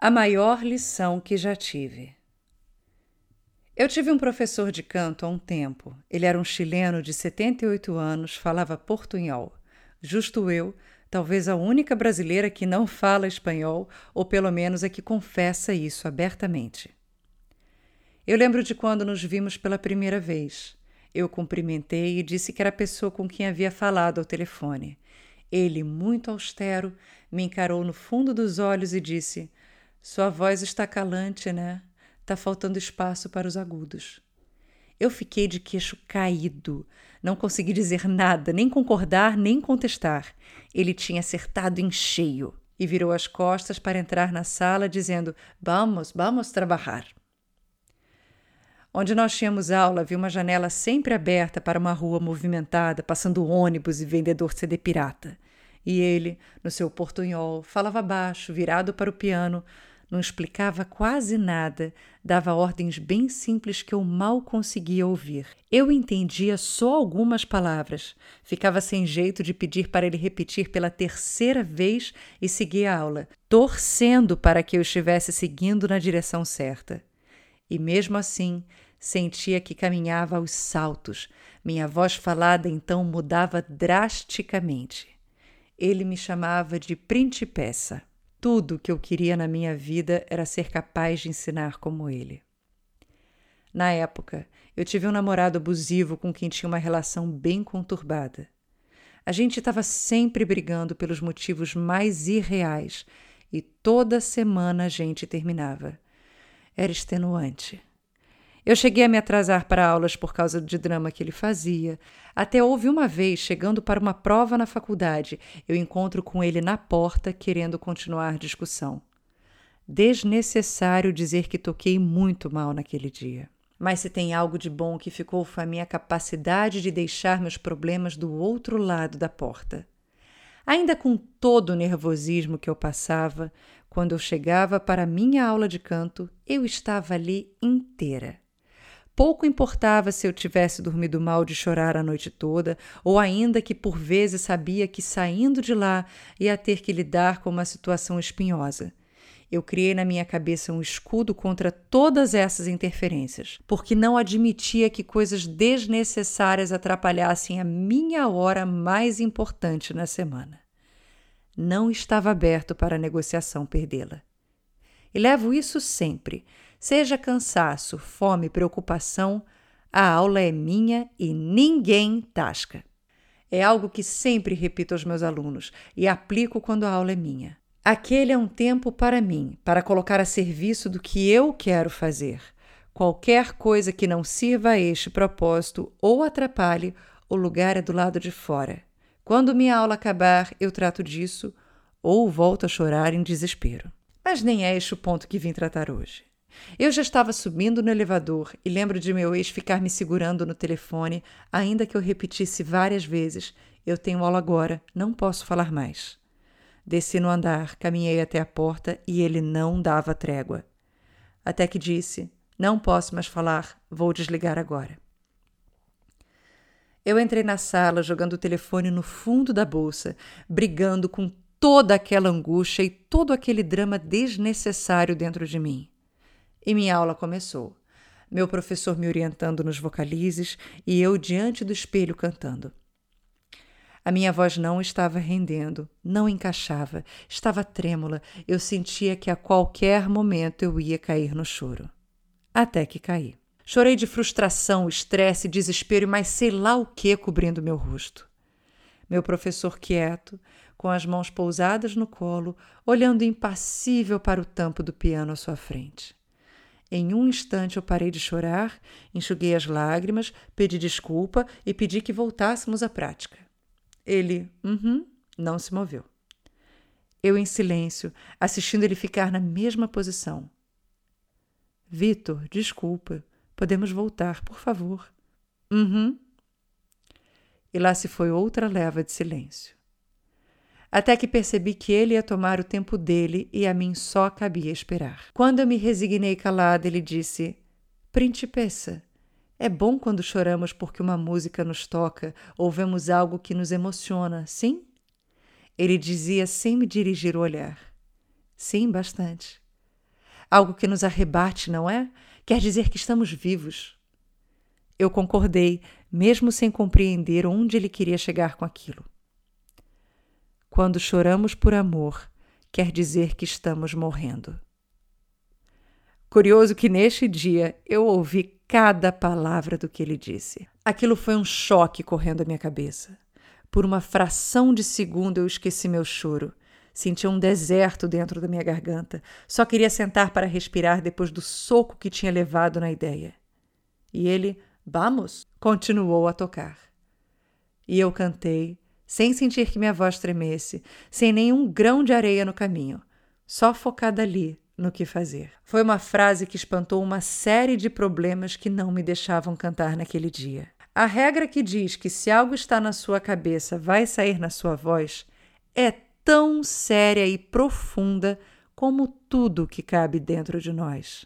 A maior lição que já tive. Eu tive um professor de canto há um tempo. Ele era um chileno de 78 anos, falava portunhol. Justo eu, talvez a única brasileira que não fala espanhol, ou pelo menos a que confessa isso abertamente. Eu lembro de quando nos vimos pela primeira vez. Eu cumprimentei e disse que era a pessoa com quem havia falado ao telefone. Ele, muito austero, me encarou no fundo dos olhos e disse: Sua voz está calante, né? Tá faltando espaço para os agudos. Eu fiquei de queixo caído. Não consegui dizer nada, nem concordar, nem contestar. Ele tinha acertado em cheio e virou as costas para entrar na sala, dizendo: Vamos, vamos trabalhar. Onde nós tínhamos aula, havia uma janela sempre aberta para uma rua movimentada, passando ônibus e vendedor CD pirata. E ele, no seu portunhol, falava baixo, virado para o piano, não explicava quase nada, dava ordens bem simples que eu mal conseguia ouvir. Eu entendia só algumas palavras, ficava sem jeito de pedir para ele repetir pela terceira vez e seguir a aula, torcendo para que eu estivesse seguindo na direção certa. E mesmo assim, Sentia que caminhava aos saltos. Minha voz falada então mudava drasticamente. Ele me chamava de principessa. Tudo o que eu queria na minha vida era ser capaz de ensinar como ele. Na época, eu tive um namorado abusivo com quem tinha uma relação bem conturbada. A gente estava sempre brigando pelos motivos mais irreais e toda semana a gente terminava. Era extenuante. Eu cheguei a me atrasar para aulas por causa de drama que ele fazia. Até houve uma vez, chegando para uma prova na faculdade, eu encontro com ele na porta querendo continuar discussão. Desnecessário dizer que toquei muito mal naquele dia. Mas se tem algo de bom que ficou foi a minha capacidade de deixar meus problemas do outro lado da porta. Ainda com todo o nervosismo que eu passava, quando eu chegava para a minha aula de canto, eu estava ali inteira. Pouco importava se eu tivesse dormido mal de chorar a noite toda, ou ainda que por vezes sabia que saindo de lá ia ter que lidar com uma situação espinhosa. Eu criei na minha cabeça um escudo contra todas essas interferências, porque não admitia que coisas desnecessárias atrapalhassem a minha hora mais importante na semana. Não estava aberto para a negociação perdê-la. E levo isso sempre Seja cansaço, fome, preocupação, a aula é minha e ninguém tasca. É algo que sempre repito aos meus alunos e aplico quando a aula é minha. Aquele é um tempo para mim, para colocar a serviço do que eu quero fazer. Qualquer coisa que não sirva a este propósito ou atrapalhe, o lugar é do lado de fora. Quando minha aula acabar, eu trato disso ou volto a chorar em desespero. Mas nem é este o ponto que vim tratar hoje. Eu já estava subindo no elevador e lembro de meu ex ficar me segurando no telefone, ainda que eu repetisse várias vezes: Eu tenho aula agora, não posso falar mais. Desci no andar, caminhei até a porta e ele não dava trégua. Até que disse: Não posso mais falar, vou desligar agora. Eu entrei na sala jogando o telefone no fundo da bolsa, brigando com toda aquela angústia e todo aquele drama desnecessário dentro de mim. E minha aula começou. Meu professor me orientando nos vocalizes e eu diante do espelho cantando. A minha voz não estava rendendo, não encaixava, estava trêmula. Eu sentia que a qualquer momento eu ia cair no choro. Até que caí. Chorei de frustração, estresse, desespero e mais sei lá o que cobrindo meu rosto. Meu professor quieto, com as mãos pousadas no colo, olhando impassível para o tampo do piano à sua frente. Em um instante eu parei de chorar, enxuguei as lágrimas, pedi desculpa e pedi que voltássemos à prática. Ele, uhum, não se moveu. Eu em silêncio, assistindo ele ficar na mesma posição. Vitor, desculpa. Podemos voltar, por favor. Uhum. E lá se foi outra leva de silêncio até que percebi que ele ia tomar o tempo dele e a mim só cabia esperar. Quando eu me resignei calada, ele disse: Principessa, é bom quando choramos porque uma música nos toca ou vemos algo que nos emociona, sim? Ele dizia sem me dirigir o olhar. Sim, bastante. Algo que nos arrebate, não é? Quer dizer que estamos vivos. Eu concordei, mesmo sem compreender onde ele queria chegar com aquilo. Quando choramos por amor, quer dizer que estamos morrendo. Curioso que neste dia eu ouvi cada palavra do que ele disse. Aquilo foi um choque correndo à minha cabeça. Por uma fração de segundo eu esqueci meu choro. Senti um deserto dentro da minha garganta. Só queria sentar para respirar depois do soco que tinha levado na ideia. E ele, vamos, continuou a tocar. E eu cantei, sem sentir que minha voz tremesse, sem nenhum grão de areia no caminho, só focada ali, no que fazer. Foi uma frase que espantou uma série de problemas que não me deixavam cantar naquele dia. A regra que diz que se algo está na sua cabeça vai sair na sua voz é tão séria e profunda como tudo que cabe dentro de nós.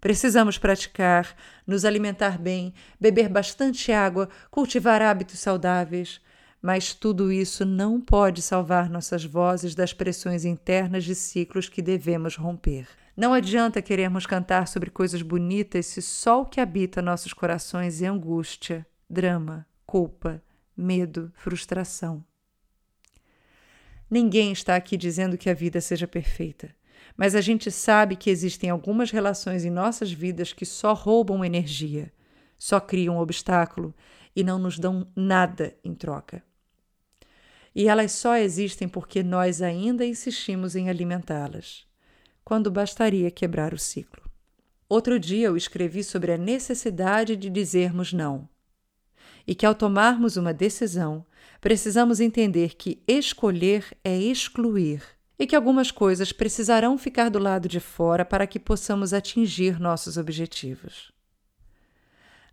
Precisamos praticar, nos alimentar bem, beber bastante água, cultivar hábitos saudáveis, mas tudo isso não pode salvar nossas vozes das pressões internas de ciclos que devemos romper. Não adianta querermos cantar sobre coisas bonitas se só o que habita nossos corações é angústia, drama, culpa, medo, frustração. Ninguém está aqui dizendo que a vida seja perfeita, mas a gente sabe que existem algumas relações em nossas vidas que só roubam energia, só criam obstáculo e não nos dão nada em troca e elas só existem porque nós ainda insistimos em alimentá-las, quando bastaria quebrar o ciclo. Outro dia eu escrevi sobre a necessidade de dizermos não, e que ao tomarmos uma decisão, precisamos entender que escolher é excluir e que algumas coisas precisarão ficar do lado de fora para que possamos atingir nossos objetivos.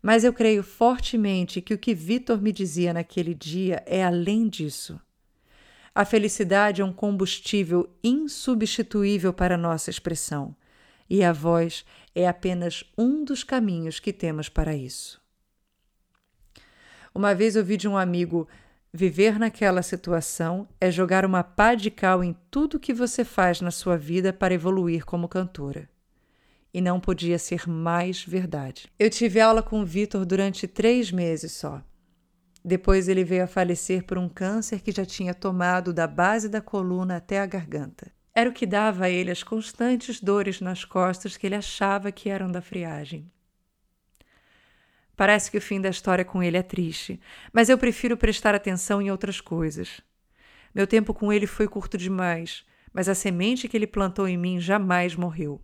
Mas eu creio fortemente que o que Vitor me dizia naquele dia é além disso. A felicidade é um combustível insubstituível para nossa expressão, e a voz é apenas um dos caminhos que temos para isso. Uma vez ouvi de um amigo: viver naquela situação é jogar uma pá de cal em tudo que você faz na sua vida para evoluir como cantora. E não podia ser mais verdade. Eu tive aula com o Vitor durante três meses só. Depois ele veio a falecer por um câncer que já tinha tomado da base da coluna até a garganta. Era o que dava a ele as constantes dores nas costas que ele achava que eram da friagem. Parece que o fim da história com ele é triste, mas eu prefiro prestar atenção em outras coisas. Meu tempo com ele foi curto demais, mas a semente que ele plantou em mim jamais morreu.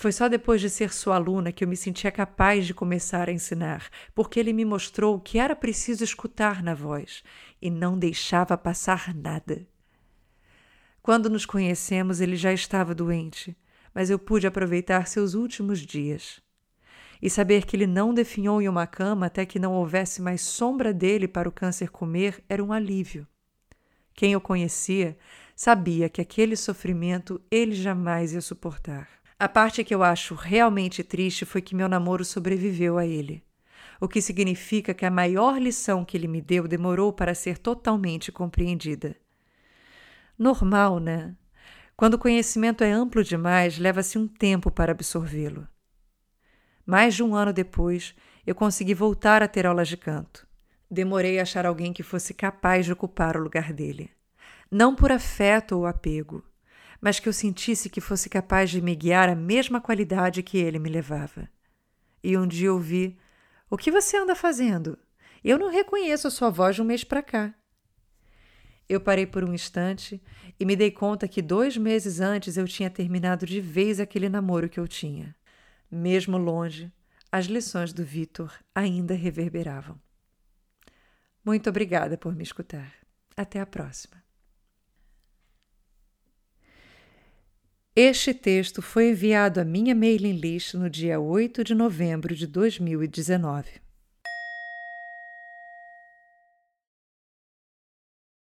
Foi só depois de ser sua aluna que eu me sentia capaz de começar a ensinar, porque ele me mostrou que era preciso escutar na voz e não deixava passar nada. Quando nos conhecemos, ele já estava doente, mas eu pude aproveitar seus últimos dias. E saber que ele não definhou em uma cama até que não houvesse mais sombra dele para o câncer comer era um alívio. Quem o conhecia sabia que aquele sofrimento ele jamais ia suportar. A parte que eu acho realmente triste foi que meu namoro sobreviveu a ele. O que significa que a maior lição que ele me deu demorou para ser totalmente compreendida. Normal, né? Quando o conhecimento é amplo demais, leva-se um tempo para absorvê-lo. Mais de um ano depois, eu consegui voltar a ter aulas de canto. Demorei a achar alguém que fosse capaz de ocupar o lugar dele. Não por afeto ou apego, mas que eu sentisse que fosse capaz de me guiar à mesma qualidade que ele me levava. E um dia ouvi: O que você anda fazendo? Eu não reconheço a sua voz de um mês para cá. Eu parei por um instante e me dei conta que dois meses antes eu tinha terminado de vez aquele namoro que eu tinha. Mesmo longe, as lições do Vitor ainda reverberavam. Muito obrigada por me escutar. Até a próxima. Este texto foi enviado à minha mailing list no dia 8 de novembro de 2019.